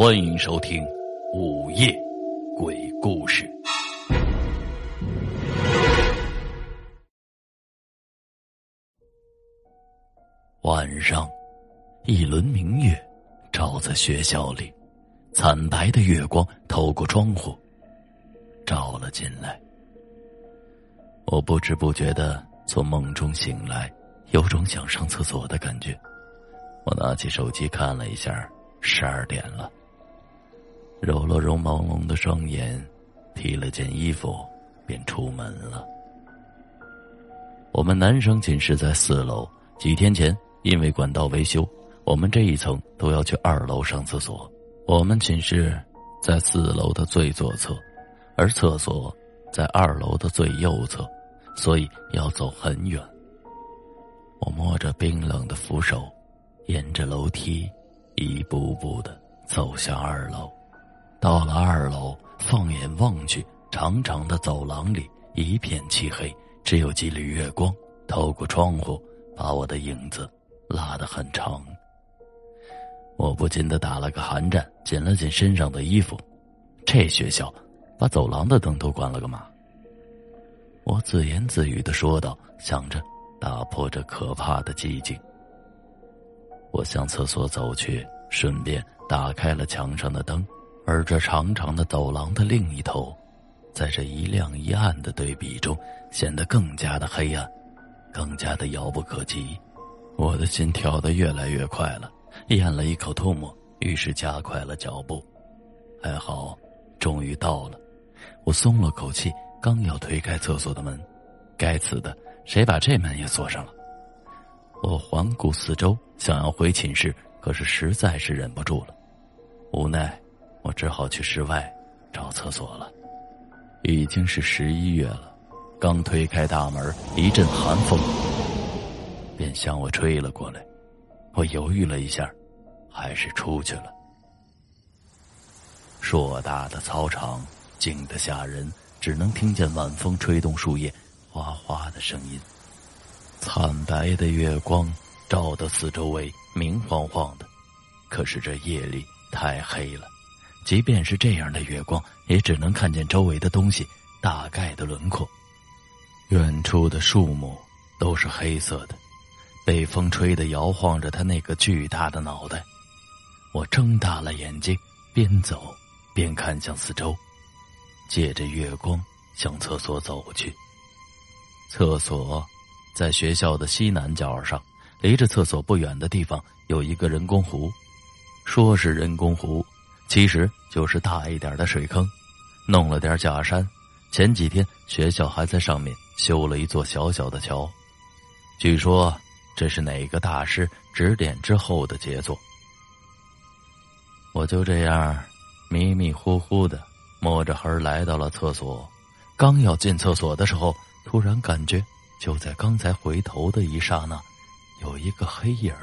欢迎收听《午夜鬼故事》。晚上，一轮明月照在学校里，惨白的月光透过窗户照了进来。我不知不觉的从梦中醒来，有种想上厕所的感觉。我拿起手机看了一下，十二点了。揉了揉朦胧的双眼，提了件衣服，便出门了。我们男生寝室在四楼，几天前因为管道维修，我们这一层都要去二楼上厕所。我们寝室在四楼的最左侧，而厕所在二楼的最右侧，所以要走很远。我摸着冰冷的扶手，沿着楼梯一步步的走向二楼。到了二楼，放眼望去，长长的走廊里一片漆黑，只有几缕月光透过窗户，把我的影子拉得很长。我不禁的打了个寒战，紧了紧身上的衣服。这学校，把走廊的灯都关了个嘛？我自言自语的说道，想着打破这可怕的寂静。我向厕所走去，顺便打开了墙上的灯。而这长长的走廊的另一头，在这一亮一暗的对比中，显得更加的黑暗，更加的遥不可及。我的心跳得越来越快了，咽了一口唾沫，于是加快了脚步。还好，终于到了。我松了口气，刚要推开厕所的门，该死的，谁把这门也锁上了？我环顾四周，想要回寝室，可是实在是忍不住了，无奈。我只好去室外找厕所了。已经是十一月了，刚推开大门，一阵寒风便向我吹了过来。我犹豫了一下，还是出去了。硕大的操场静得吓人，只能听见晚风吹动树叶哗哗的声音。惨白的月光照得四周围明晃晃的，可是这夜里太黑了。即便是这样的月光，也只能看见周围的东西大概的轮廓。远处的树木都是黑色的，被风吹得摇晃着他那个巨大的脑袋。我睁大了眼睛，边走边看向四周，借着月光向厕所走去。厕所在学校的西南角上，离着厕所不远的地方有一个人工湖，说是人工湖。其实就是大一点的水坑，弄了点假山。前几天学校还在上面修了一座小小的桥，据说这是哪个大师指点之后的杰作。我就这样迷迷糊糊的摸着黑来到了厕所，刚要进厕所的时候，突然感觉就在刚才回头的一刹那，有一个黑影。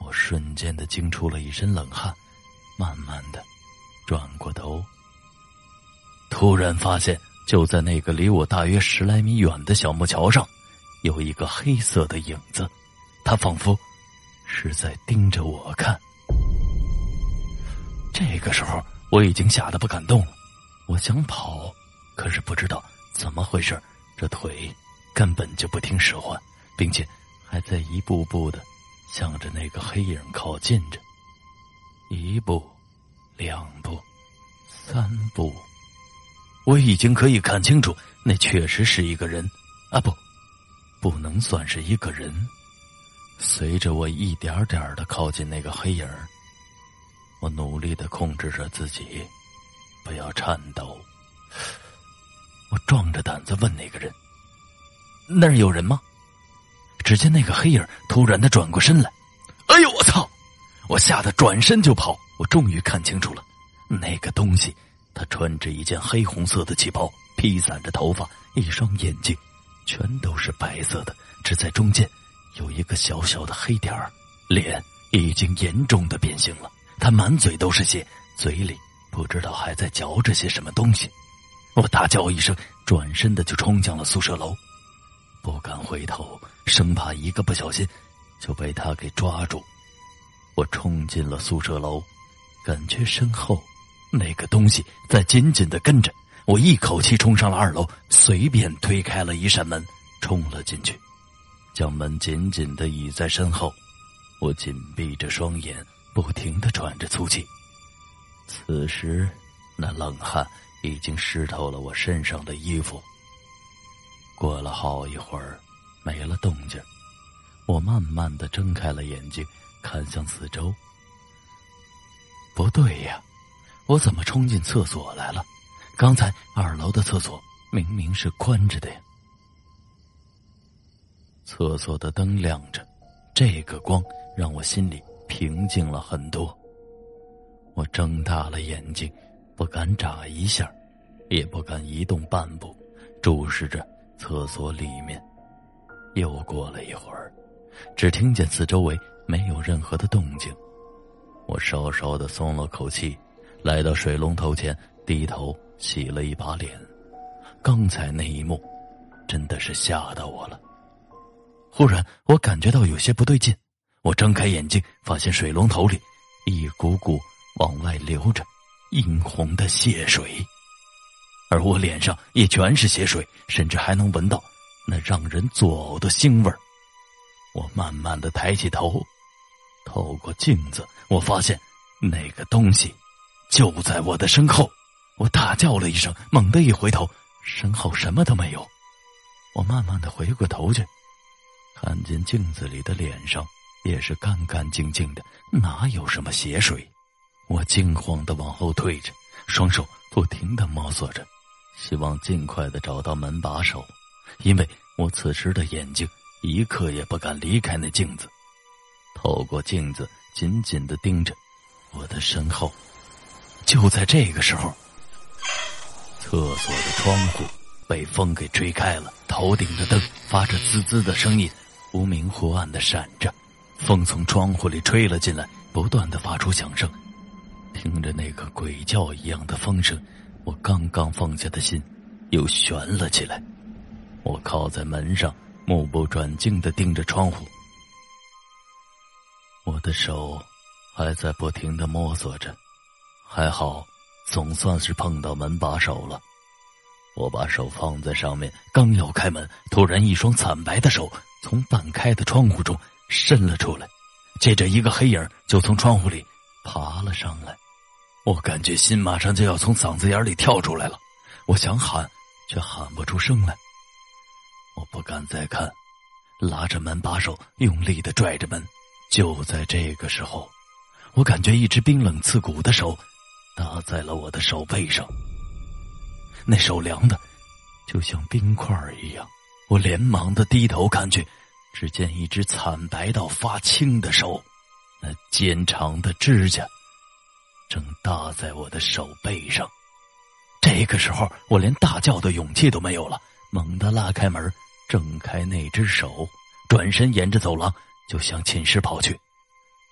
我瞬间的惊出了一身冷汗。慢慢的，转过头，突然发现，就在那个离我大约十来米远的小木桥上，有一个黑色的影子，他仿佛是在盯着我看。这个时候，我已经吓得不敢动了，我想跑，可是不知道怎么回事，这腿根本就不听使唤，并且还在一步步的向着那个黑影靠近着。一步，两步，三步，我已经可以看清楚，那确实是一个人，啊不，不能算是一个人。随着我一点点的靠近那个黑影我努力的控制着自己，不要颤抖。我壮着胆子问那个人：“那儿有人吗？”只见那个黑影突然的转过身来，哎呦我操！我吓得转身就跑，我终于看清楚了，那个东西，他穿着一件黑红色的旗袍，披散着头发，一双眼睛，全都是白色的，只在中间有一个小小的黑点儿，脸已经严重的变形了，他满嘴都是血，嘴里不知道还在嚼着些什么东西。我大叫一声，转身的就冲向了宿舍楼，不敢回头，生怕一个不小心就被他给抓住。我冲进了宿舍楼，感觉身后那个东西在紧紧的跟着我，一口气冲上了二楼，随便推开了一扇门，冲了进去，将门紧紧的倚在身后。我紧闭着双眼，不停的喘着粗气。此时，那冷汗已经湿透了我身上的衣服。过了好一会儿，没了动静，我慢慢的睁开了眼睛，看向四周。不对呀，我怎么冲进厕所来了？刚才二楼的厕所明明是关着的呀。厕所的灯亮着，这个光。让我心里平静了很多。我睁大了眼睛，不敢眨一下，也不敢移动半步，注视着厕所里面。又过了一会儿，只听见四周围没有任何的动静。我稍稍的松了口气，来到水龙头前，低头洗了一把脸。刚才那一幕，真的是吓到我了。忽然，我感觉到有些不对劲。我睁开眼睛，发现水龙头里一股股往外流着殷红的血水，而我脸上也全是血水，甚至还能闻到那让人作呕的腥味儿。我慢慢的抬起头，透过镜子，我发现那个东西就在我的身后。我大叫了一声，猛地一回头，身后什么都没有。我慢慢的回过头去，看见镜子里的脸上。也是干干净净的，哪有什么血水？我惊慌的往后退着，双手不停的摸索着，希望尽快的找到门把手，因为我此时的眼睛一刻也不敢离开那镜子，透过镜子紧紧的盯着我的身后。就在这个时候，厕所的窗户被风给吹开了，头顶的灯发着滋滋的声音，忽明忽暗的闪着。风从窗户里吹了进来，不断的发出响声。听着那个鬼叫一样的风声，我刚刚放下的心又悬了起来。我靠在门上，目不转睛的盯着窗户。我的手还在不停的摸索着，还好，总算是碰到门把手了。我把手放在上面，刚要开门，突然一双惨白的手从半开的窗户中。伸了出来，接着一个黑影就从窗户里爬了上来，我感觉心马上就要从嗓子眼里跳出来了。我想喊，却喊不出声来。我不敢再看，拉着门把手，用力的拽着门。就在这个时候，我感觉一只冰冷刺骨的手搭在了我的手背上，那手凉的就像冰块一样。我连忙的低头看去。只见一只惨白到发青的手，那尖长的指甲正搭在我的手背上。这个时候，我连大叫的勇气都没有了，猛地拉开门，挣开那只手，转身沿着走廊就向寝室跑去。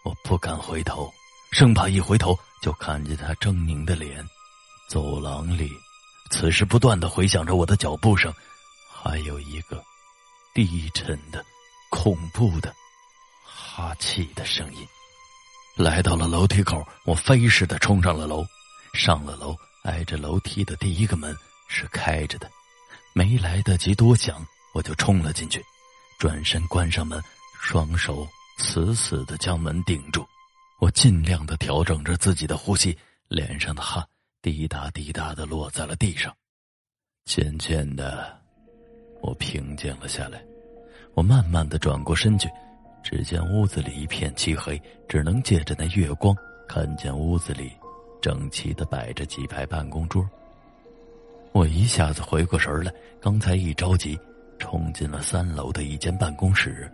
我不敢回头，生怕一回头就看见他狰狞的脸。走廊里，此时不断的回响着我的脚步声，还有一个低沉的。恐怖的哈气的声音，来到了楼梯口，我飞似的冲上了楼。上了楼，挨着楼梯的第一个门是开着的，没来得及多想，我就冲了进去，转身关上门，双手死死的将门顶住。我尽量的调整着自己的呼吸，脸上的汗滴答滴答的落在了地上。渐渐的，我平静了下来。我慢慢的转过身去，只见屋子里一片漆黑，只能借着那月光看见屋子里整齐的摆着几排办公桌。我一下子回过神来，刚才一着急，冲进了三楼的一间办公室。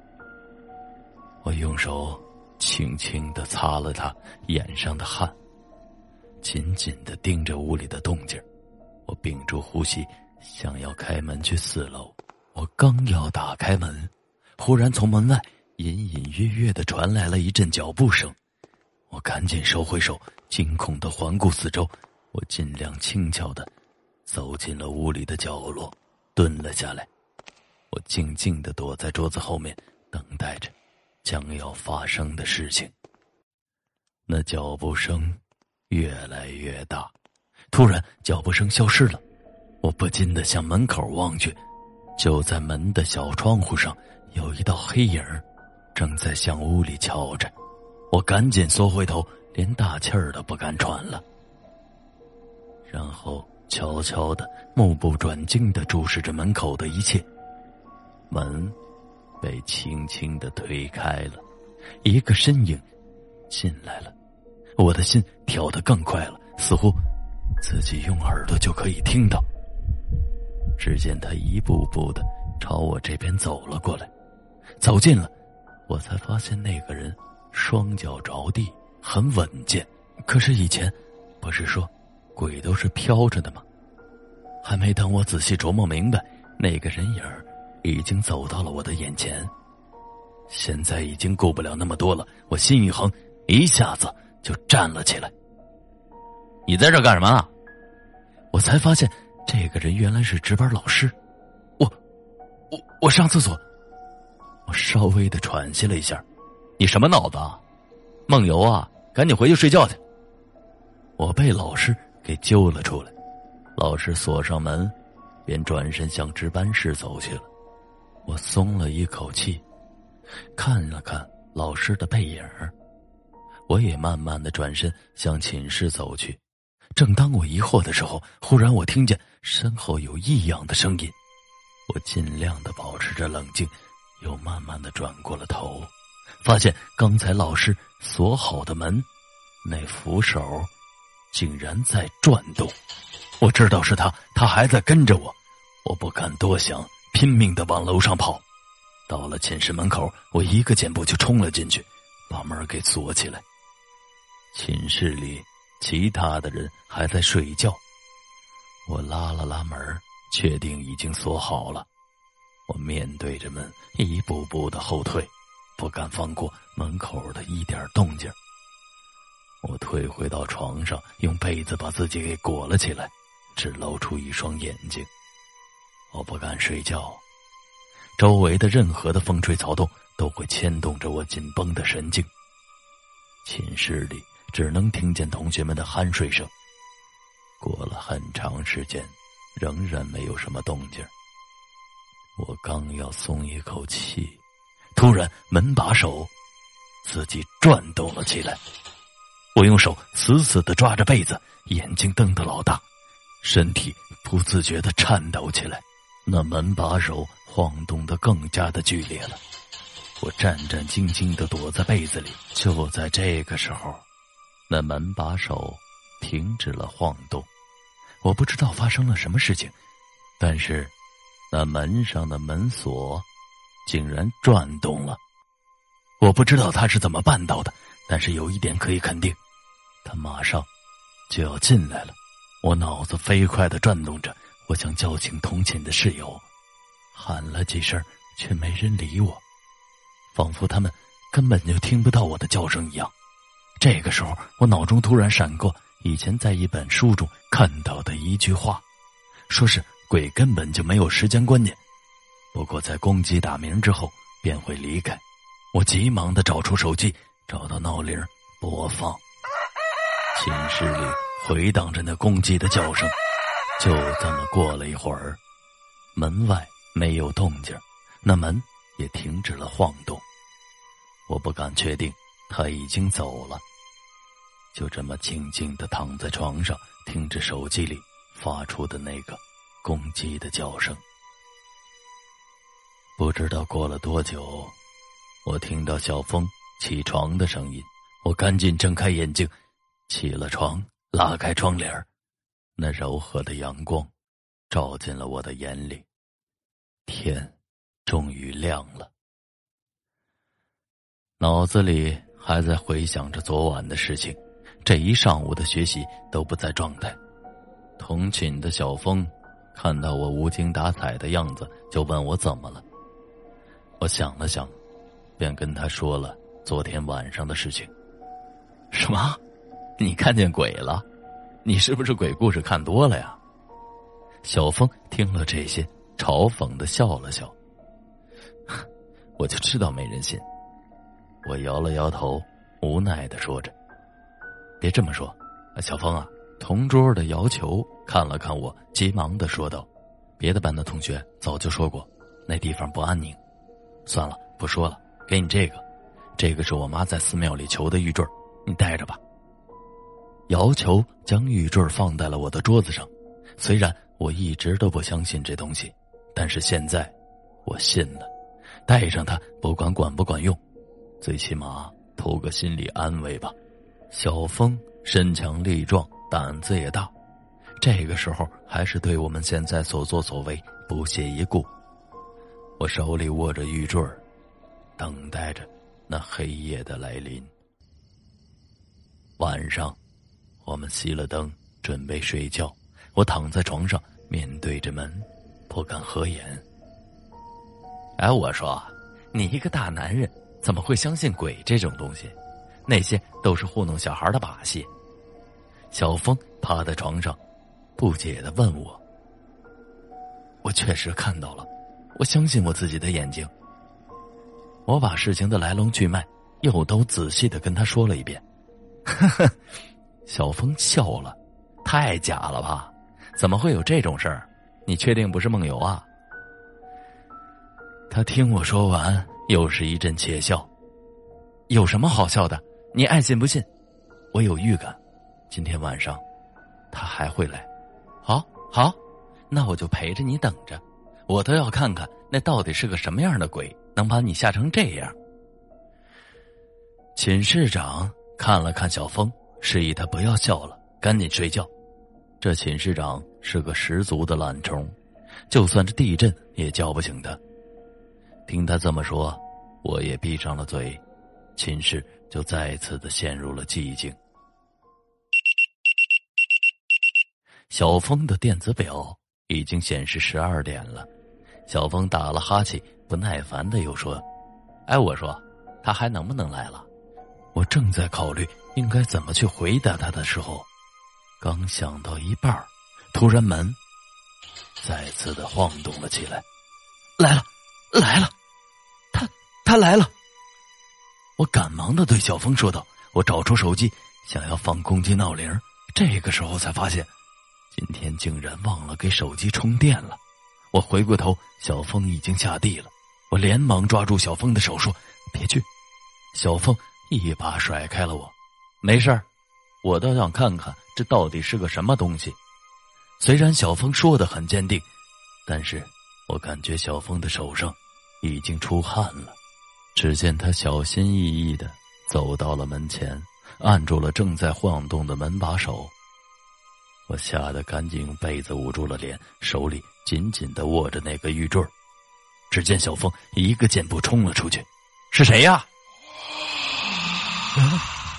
我用手轻轻的擦了他眼上的汗，紧紧的盯着屋里的动静。我屏住呼吸，想要开门去四楼。我刚要打开门，忽然从门外隐隐约约的传来了一阵脚步声。我赶紧收回手，惊恐的环顾四周。我尽量轻巧的走进了屋里的角落，蹲了下来。我静静的躲在桌子后面，等待着将要发生的事情。那脚步声越来越大，突然脚步声消失了，我不禁的向门口望去，就在门的小窗户上有一道黑影，正在向屋里瞧着。我赶紧缩回头，连大气儿都不敢喘了，然后悄悄的、目不转睛的注视着门口的一切。门被轻轻的推开了，一个身影进来了。我的心跳得更快了，似乎自己用耳朵就可以听到。只见他一步步的朝我这边走了过来，走近了，我才发现那个人双脚着地，很稳健。可是以前不是说鬼都是飘着的吗？还没等我仔细琢磨明白，那个人影已经走到了我的眼前。现在已经顾不了那么多了，我心一横，一下子。就站了起来。你在这干什么？我才发现，这个人原来是值班老师。我，我，我上厕所。我稍微的喘息了一下。你什么脑子？梦游啊！赶紧回去睡觉去。我被老师给揪了出来。老师锁上门，便转身向值班室走去了。我松了一口气，看了看老师的背影。我也慢慢的转身向寝室走去，正当我疑惑的时候，忽然我听见身后有异样的声音。我尽量的保持着冷静，又慢慢的转过了头，发现刚才老师锁好的门，那扶手竟然在转动。我知道是他，他还在跟着我。我不敢多想，拼命的往楼上跑。到了寝室门口，我一个箭步就冲了进去，把门给锁起来。寝室里，其他的人还在睡觉。我拉了拉门，确定已经锁好了。我面对着门，一步步的后退，不敢放过门口的一点动静。我退回到床上，用被子把自己给裹了起来，只露出一双眼睛。我不敢睡觉，周围的任何的风吹草动都会牵动着我紧绷的神经。寝室里。只能听见同学们的酣睡声。过了很长时间，仍然没有什么动静。我刚要松一口气，突然门把手自己转动了起来。我用手死死的抓着被子，眼睛瞪得老大，身体不自觉的颤抖起来。那门把手晃动的更加的剧烈了。我战战兢兢的躲在被子里。就在这个时候。那门把手停止了晃动，我不知道发生了什么事情，但是那门上的门锁竟然转动了。我不知道他是怎么办到的，但是有一点可以肯定，他马上就要进来了。我脑子飞快的转动着，我想叫醒同寝的室友，喊了几声，却没人理我，仿佛他们根本就听不到我的叫声一样。这个时候，我脑中突然闪过以前在一本书中看到的一句话，说是鬼根本就没有时间观念，不过在公鸡打鸣之后便会离开。我急忙的找出手机，找到闹铃播放，寝室里回荡着那公鸡的叫声。就这么过了一会儿，门外没有动静，那门也停止了晃动。我不敢确定。他已经走了，就这么静静的躺在床上，听着手机里发出的那个公鸡的叫声。不知道过了多久，我听到小峰起床的声音，我赶紧睁开眼睛，起了床，拉开窗帘那柔和的阳光照进了我的眼里，天终于亮了，脑子里。还在回想着昨晚的事情，这一上午的学习都不在状态。同寝的小峰看到我无精打采的样子，就问我怎么了。我想了想，便跟他说了昨天晚上的事情。什么？你看见鬼了？你是不是鬼故事看多了呀？小峰听了这些，嘲讽的笑了笑。我就知道没人信。我摇了摇头，无奈的说着：“别这么说，小峰啊，同桌的姚球看了看我，急忙的说道：“别的班的同学早就说过，那地方不安宁。算了，不说了，给你这个，这个是我妈在寺庙里求的玉坠，你带着吧。”要求将玉坠放在了我的桌子上，虽然我一直都不相信这东西，但是现在我信了，带上它，不管管不管用，最起码图个心理安慰吧。小峰身强力壮，胆子也大，这个时候还是对我们现在所作所为不屑一顾。我手里握着玉坠等待着那黑夜的来临。晚上。我们熄了灯，准备睡觉。我躺在床上，面对着门，不敢合眼。哎，我说，你一个大男人，怎么会相信鬼这种东西？那些都是糊弄小孩的把戏。小峰趴在床上，不解的问我：“我确实看到了，我相信我自己的眼睛。”我把事情的来龙去脉又都仔细的跟他说了一遍。呵呵。小峰笑了，太假了吧？怎么会有这种事儿？你确定不是梦游啊？他听我说完，又是一阵窃笑。有什么好笑的？你爱信不信？我有预感，今天晚上他还会来。好，好，那我就陪着你等着。我倒要看看那到底是个什么样的鬼，能把你吓成这样。寝室长看了看小峰。示意他不要笑了，赶紧睡觉。这寝室长是个十足的懒虫，就算是地震也叫不醒他。听他这么说，我也闭上了嘴，寝室就再次的陷入了寂静。小峰的电子表已经显示十二点了，小峰打了哈欠，不耐烦的又说：“哎，我说，他还能不能来了？”我正在考虑。应该怎么去回答他的时候，刚想到一半突然门再次的晃动了起来。来了，来了，他他来了！我赶忙的对小峰说道：“我找出手机，想要放攻击闹铃。这个时候才发现，今天竟然忘了给手机充电了。我回过头，小峰已经下地了。我连忙抓住小峰的手说：“别去！”小峰一把甩开了我。没事儿，我倒想看看这到底是个什么东西。虽然小峰说的很坚定，但是我感觉小峰的手上已经出汗了。只见他小心翼翼的走到了门前，按住了正在晃动的门把手。我吓得赶紧用被子捂住了脸，手里紧紧的握着那个玉坠只见小峰一个箭步冲了出去，是谁呀？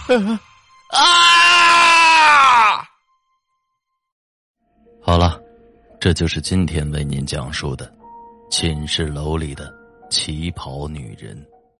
啊！好了，这就是今天为您讲述的寝室楼里的旗袍女人。